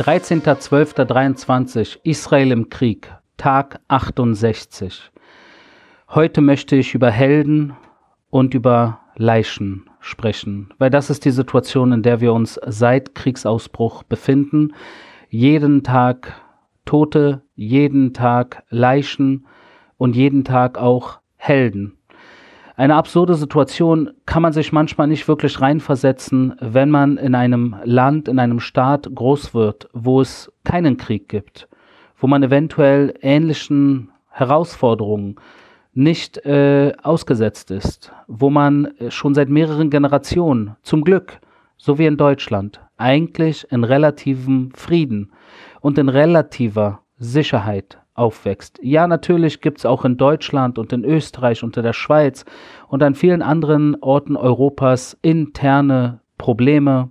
13.12.23 Israel im Krieg, Tag 68. Heute möchte ich über Helden und über Leichen sprechen, weil das ist die Situation, in der wir uns seit Kriegsausbruch befinden. Jeden Tag Tote, jeden Tag Leichen und jeden Tag auch Helden. Eine absurde Situation kann man sich manchmal nicht wirklich reinversetzen, wenn man in einem Land, in einem Staat groß wird, wo es keinen Krieg gibt, wo man eventuell ähnlichen Herausforderungen nicht äh, ausgesetzt ist, wo man schon seit mehreren Generationen, zum Glück, so wie in Deutschland, eigentlich in relativem Frieden und in relativer Sicherheit aufwächst. Ja, natürlich gibt es auch in Deutschland und in Österreich und in der Schweiz und an vielen anderen Orten Europas interne Probleme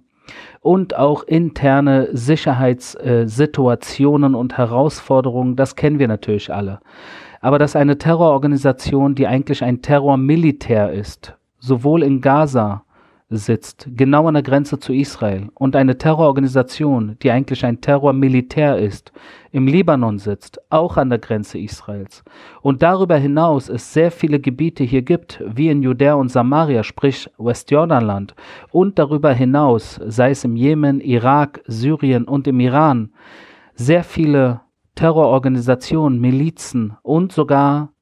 und auch interne Sicherheitssituationen und Herausforderungen. Das kennen wir natürlich alle. Aber dass eine Terrororganisation, die eigentlich ein Terrormilitär ist, sowohl in Gaza sitzt, genau an der Grenze zu Israel, und eine Terrororganisation, die eigentlich ein Terrormilitär ist, im Libanon sitzt, auch an der Grenze Israels, und darüber hinaus es sehr viele Gebiete hier gibt, wie in Judäa und Samaria, sprich Westjordanland, und darüber hinaus, sei es im Jemen, Irak, Syrien und im Iran, sehr viele Terrororganisationen, Milizen und sogar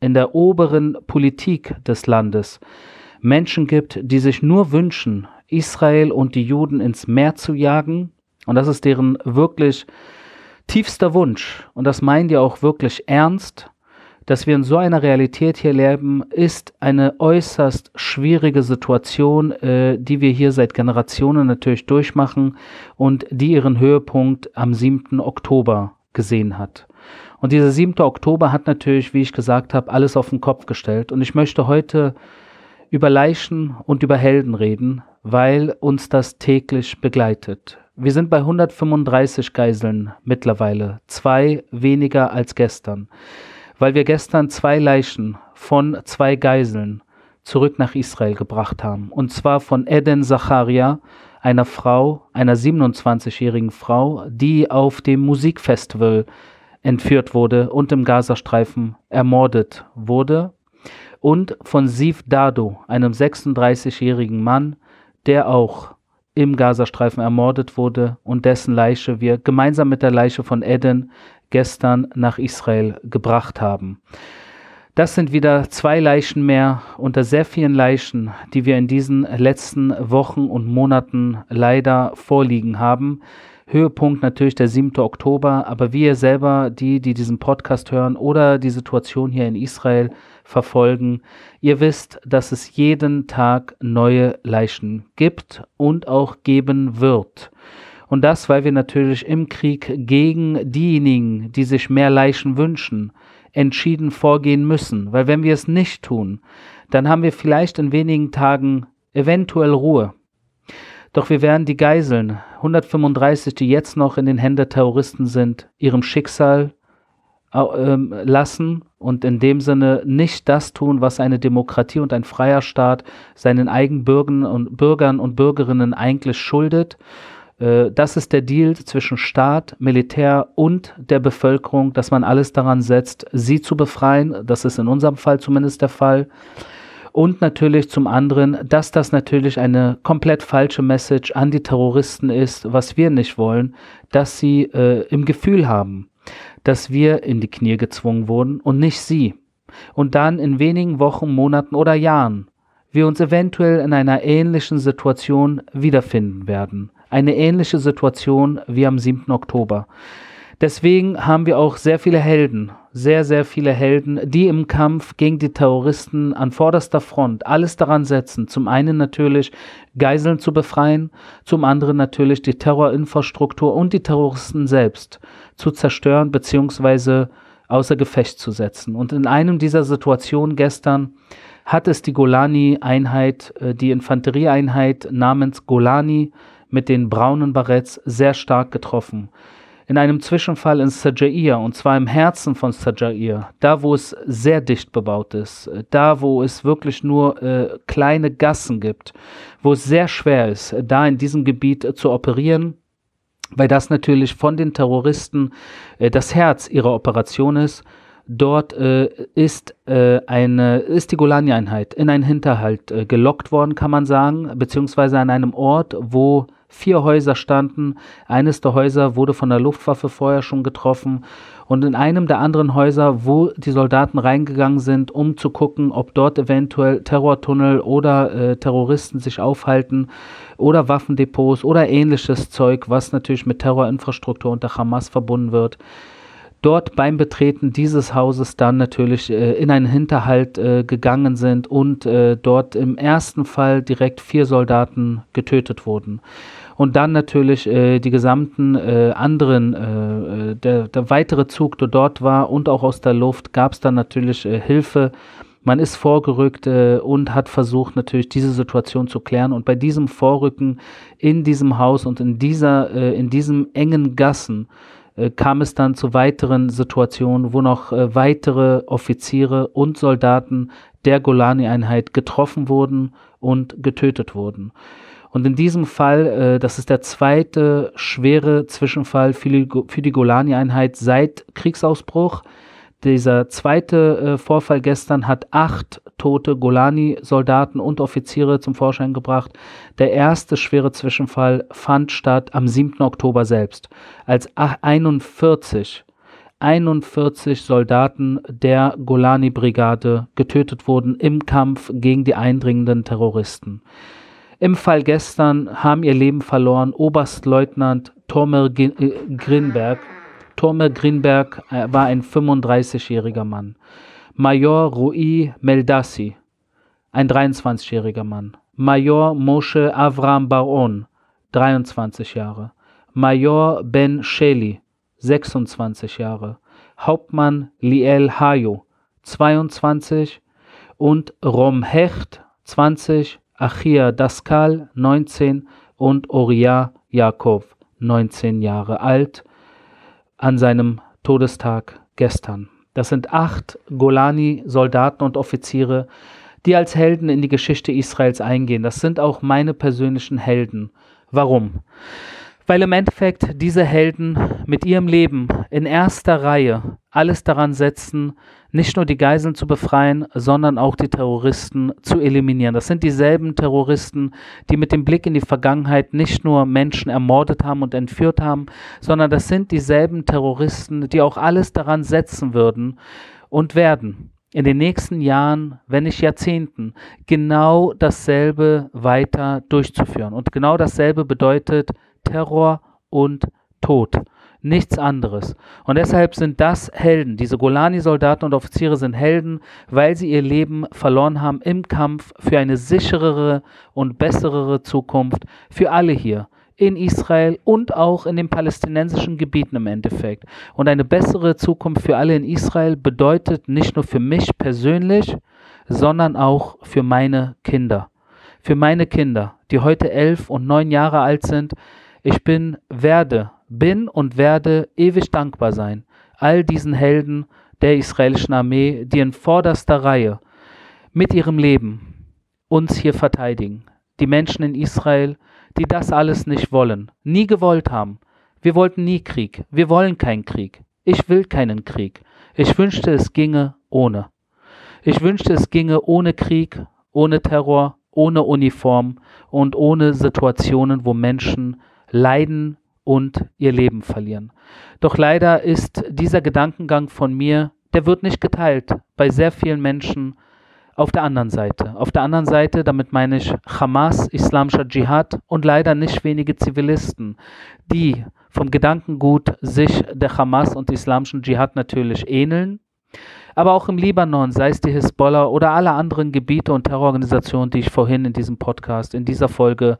in der oberen Politik des Landes Menschen gibt, die sich nur wünschen, Israel und die Juden ins Meer zu jagen. Und das ist deren wirklich tiefster Wunsch. Und das meinen die auch wirklich ernst. Dass wir in so einer Realität hier leben, ist eine äußerst schwierige Situation, äh, die wir hier seit Generationen natürlich durchmachen und die ihren Höhepunkt am 7. Oktober gesehen hat. Und dieser 7. Oktober hat natürlich, wie ich gesagt habe, alles auf den Kopf gestellt. Und ich möchte heute über Leichen und über Helden reden, weil uns das täglich begleitet. Wir sind bei 135 Geiseln mittlerweile, zwei weniger als gestern, weil wir gestern zwei Leichen von zwei Geiseln zurück nach Israel gebracht haben. Und zwar von Eden Zacharia, einer Frau, einer 27-jährigen Frau, die auf dem Musikfestival entführt wurde und im Gazastreifen ermordet wurde und von Siv Dado, einem 36-jährigen Mann, der auch im Gazastreifen ermordet wurde und dessen Leiche wir gemeinsam mit der Leiche von Eden gestern nach Israel gebracht haben. Das sind wieder zwei Leichen mehr unter sehr vielen Leichen, die wir in diesen letzten Wochen und Monaten leider vorliegen haben. Höhepunkt natürlich der 7. Oktober, aber wie ihr selber, die, die diesen Podcast hören oder die Situation hier in Israel verfolgen. Ihr wisst, dass es jeden Tag neue Leichen gibt und auch geben wird. Und das, weil wir natürlich im Krieg gegen diejenigen, die sich mehr Leichen wünschen, entschieden vorgehen müssen. Weil wenn wir es nicht tun, dann haben wir vielleicht in wenigen Tagen eventuell Ruhe. Doch wir werden die Geiseln, 135, die jetzt noch in den Händen der Terroristen sind, ihrem Schicksal ähm, lassen und in dem Sinne nicht das tun, was eine Demokratie und ein freier Staat seinen eigenen Bürgern und Bürgern und Bürgerinnen eigentlich schuldet. Äh, das ist der Deal zwischen Staat, Militär und der Bevölkerung, dass man alles daran setzt, sie zu befreien. Das ist in unserem Fall zumindest der Fall. Und natürlich zum anderen, dass das natürlich eine komplett falsche Message an die Terroristen ist, was wir nicht wollen, dass sie äh, im Gefühl haben, dass wir in die Knie gezwungen wurden und nicht sie. Und dann in wenigen Wochen, Monaten oder Jahren wir uns eventuell in einer ähnlichen Situation wiederfinden werden. Eine ähnliche Situation wie am 7. Oktober. Deswegen haben wir auch sehr viele Helden, sehr, sehr viele Helden, die im Kampf gegen die Terroristen an vorderster Front alles daran setzen, zum einen natürlich Geiseln zu befreien, zum anderen natürlich die Terrorinfrastruktur und die Terroristen selbst zu zerstören bzw. außer Gefecht zu setzen. Und in einem dieser Situationen gestern hat es die Golani-Einheit, äh, die Infanterieeinheit namens Golani mit den braunen Barretts sehr stark getroffen in einem Zwischenfall in Sajair, und zwar im Herzen von Sajair, da wo es sehr dicht bebaut ist, da wo es wirklich nur äh, kleine Gassen gibt, wo es sehr schwer ist, da in diesem Gebiet äh, zu operieren. weil das natürlich von den Terroristen äh, das Herz ihrer Operation ist. Dort äh, ist, äh, eine, ist die Golani-Einheit in einen Hinterhalt äh, gelockt worden, kann man sagen, beziehungsweise an einem Ort, wo vier Häuser standen. Eines der Häuser wurde von der Luftwaffe vorher schon getroffen. Und in einem der anderen Häuser, wo die Soldaten reingegangen sind, um zu gucken, ob dort eventuell Terrortunnel oder äh, Terroristen sich aufhalten oder Waffendepots oder ähnliches Zeug, was natürlich mit Terrorinfrastruktur unter Hamas verbunden wird, dort beim Betreten dieses Hauses dann natürlich äh, in einen Hinterhalt äh, gegangen sind und äh, dort im ersten Fall direkt vier Soldaten getötet wurden und dann natürlich äh, die gesamten äh, anderen, äh, äh, der, der weitere Zug, der dort war und auch aus der Luft, gab es dann natürlich äh, Hilfe. Man ist vorgerückt äh, und hat versucht natürlich diese Situation zu klären. Und bei diesem Vorrücken in diesem Haus und in dieser, in diesem engen Gassen kam es dann zu weiteren Situationen, wo noch weitere Offiziere und Soldaten der Golani-Einheit getroffen wurden und getötet wurden. Und in diesem Fall, äh, das ist der zweite schwere Zwischenfall für die, Golani-Einheit seit Kriegsausbruch. Dieser zweite äh, Vorfall gestern hat acht tote Golani-Soldaten und Offiziere zum Vorschein gebracht. Der erste schwere Zwischenfall fand statt am 7. Oktober selbst, als 41 41 Soldaten der Golani-Brigade getötet wurden im Kampf gegen die eindringenden Terroristen. Im Fall gestern haben ihr Leben verloren Oberstleutnant Tormer äh, Grinberg. Tormer Grinberg äh, war ein 35-jähriger Mann. Major Rui Meldassi, ein 23-jähriger Mann. Major Moshe Avram Baron, 23 Jahre. Major Ben Sheli, 26 Jahre. Hauptmann Liel Hayo, 22 und Rom Hecht, 20 Achia Daskal 19 und Oria Jakob 19 Jahre alt an seinem Todestag gestern. Das sind acht Golani-Soldaten und Offiziere, die als Helden in die Geschichte Israels eingehen. Das sind auch meine persönlichen Helden. Warum? Weil im Endeffekt diese Helden mit ihrem Leben in erster Reihe alles daran setzen, nicht nur die Geiseln zu befreien, sondern auch die Terroristen zu eliminieren. Das sind dieselben Terroristen, die mit dem Blick in die Vergangenheit nicht nur Menschen ermordet haben und entführt haben, sondern das sind dieselben Terroristen, die auch alles daran setzen würden und werden in den nächsten Jahren, wenn nicht Jahrzehnten, genau dasselbe weiter durchzuführen. Und genau dasselbe bedeutet Terror und Tod. Nichts anderes. Und deshalb sind das Helden. Diese Golani-Soldaten und Offiziere sind Helden, weil sie ihr Leben verloren haben im Kampf für eine sicherere und bessere Zukunft für alle hier in Israel und auch in den palästinensischen Gebieten im Endeffekt. Und eine bessere Zukunft für alle in Israel bedeutet nicht nur für mich persönlich, sondern auch für meine Kinder. Für meine Kinder, die heute elf und neun Jahre alt sind, ich bin, werde, bin und werde ewig dankbar sein all diesen Helden der israelischen Armee, die in vorderster Reihe mit ihrem Leben uns hier verteidigen. Die Menschen in Israel, die das alles nicht wollen, nie gewollt haben. Wir wollten nie Krieg. Wir wollen keinen Krieg. Ich will keinen Krieg. Ich wünschte, es ginge ohne. Ich wünschte, es ginge ohne Krieg, ohne Terror, ohne Uniform und ohne Situationen, wo Menschen leiden und ihr Leben verlieren. Doch leider ist dieser Gedankengang von mir, der wird nicht geteilt bei sehr vielen Menschen auf der anderen Seite. Auf der anderen Seite, damit meine ich Hamas, islamischer Dschihad und leider nicht wenige Zivilisten, die vom Gedankengut sich der Hamas und islamischen Dschihad natürlich ähneln, aber auch im Libanon, sei es die Hisbollah oder alle anderen Gebiete und Terrororganisationen, die ich vorhin in diesem Podcast, in dieser Folge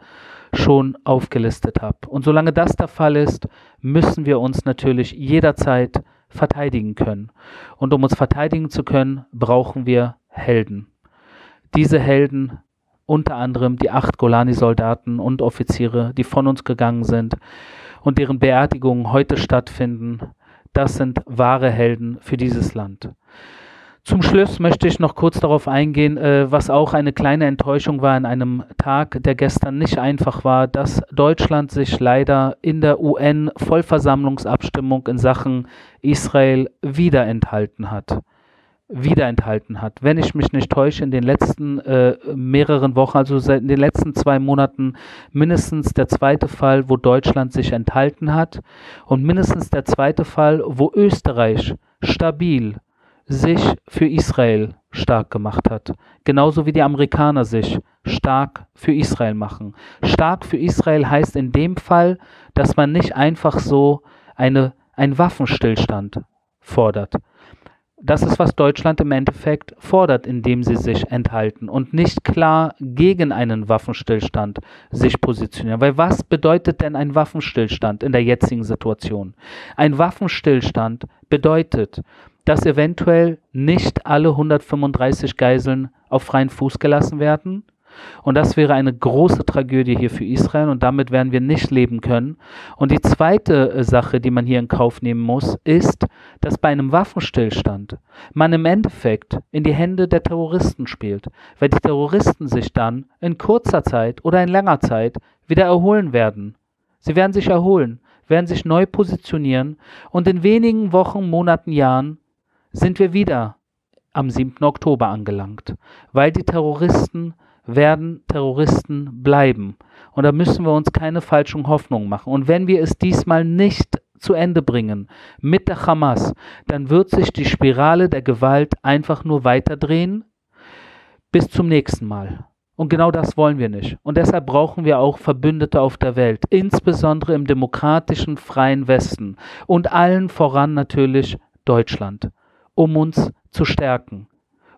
schon aufgelistet habe. Und solange das der Fall ist, müssen wir uns natürlich jederzeit verteidigen können. Und um uns verteidigen zu können, brauchen wir Helden. Diese Helden, unter anderem die acht Golani-Soldaten und Offiziere, die von uns gegangen sind und deren Beerdigungen heute stattfinden, das sind wahre Helden für dieses Land. Zum Schluss möchte ich noch kurz darauf eingehen, äh, was auch eine kleine Enttäuschung war an einem Tag, der gestern nicht einfach war, dass Deutschland sich leider in der UN-Vollversammlungsabstimmung in Sachen Israel wieder enthalten hat. Wieder enthalten hat. Wenn ich mich nicht täusche, in den letzten äh, mehreren Wochen, also seit in den letzten zwei Monaten, mindestens der zweite Fall, wo Deutschland sich enthalten hat und mindestens der zweite Fall, wo Österreich stabil sich für Israel stark gemacht hat. Genauso wie die Amerikaner sich stark für Israel machen. Stark für Israel heißt in dem Fall, dass man nicht einfach so eine, einen Waffenstillstand fordert. Das ist, was Deutschland im Endeffekt fordert, indem sie sich enthalten und nicht klar gegen einen Waffenstillstand sich positionieren. Weil was bedeutet denn ein Waffenstillstand in der jetzigen Situation? Ein Waffenstillstand bedeutet, dass eventuell nicht alle 135 Geiseln auf freien Fuß gelassen werden. Und das wäre eine große Tragödie hier für Israel und damit werden wir nicht leben können. Und die zweite äh, Sache, die man hier in Kauf nehmen muss, ist, dass bei einem Waffenstillstand man im Endeffekt in die Hände der Terroristen spielt, weil die Terroristen sich dann in kurzer Zeit oder in langer Zeit wieder erholen werden. Sie werden sich erholen, werden sich neu positionieren und in wenigen Wochen, Monaten, Jahren sind wir wieder am 7. Oktober angelangt, weil die Terroristen werden Terroristen bleiben. Und da müssen wir uns keine falschen Hoffnungen machen. Und wenn wir es diesmal nicht zu Ende bringen mit der Hamas, dann wird sich die Spirale der Gewalt einfach nur weiterdrehen bis zum nächsten Mal. Und genau das wollen wir nicht. Und deshalb brauchen wir auch Verbündete auf der Welt, insbesondere im demokratischen, freien Westen und allen voran natürlich Deutschland um uns zu stärken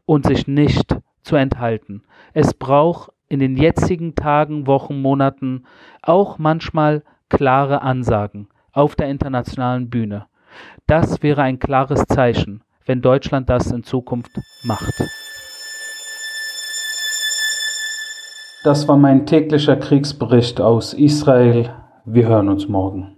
und sich nicht zu enthalten. Es braucht in den jetzigen Tagen, Wochen, Monaten auch manchmal klare Ansagen auf der internationalen Bühne. Das wäre ein klares Zeichen, wenn Deutschland das in Zukunft macht. Das war mein täglicher Kriegsbericht aus Israel. Wir hören uns morgen.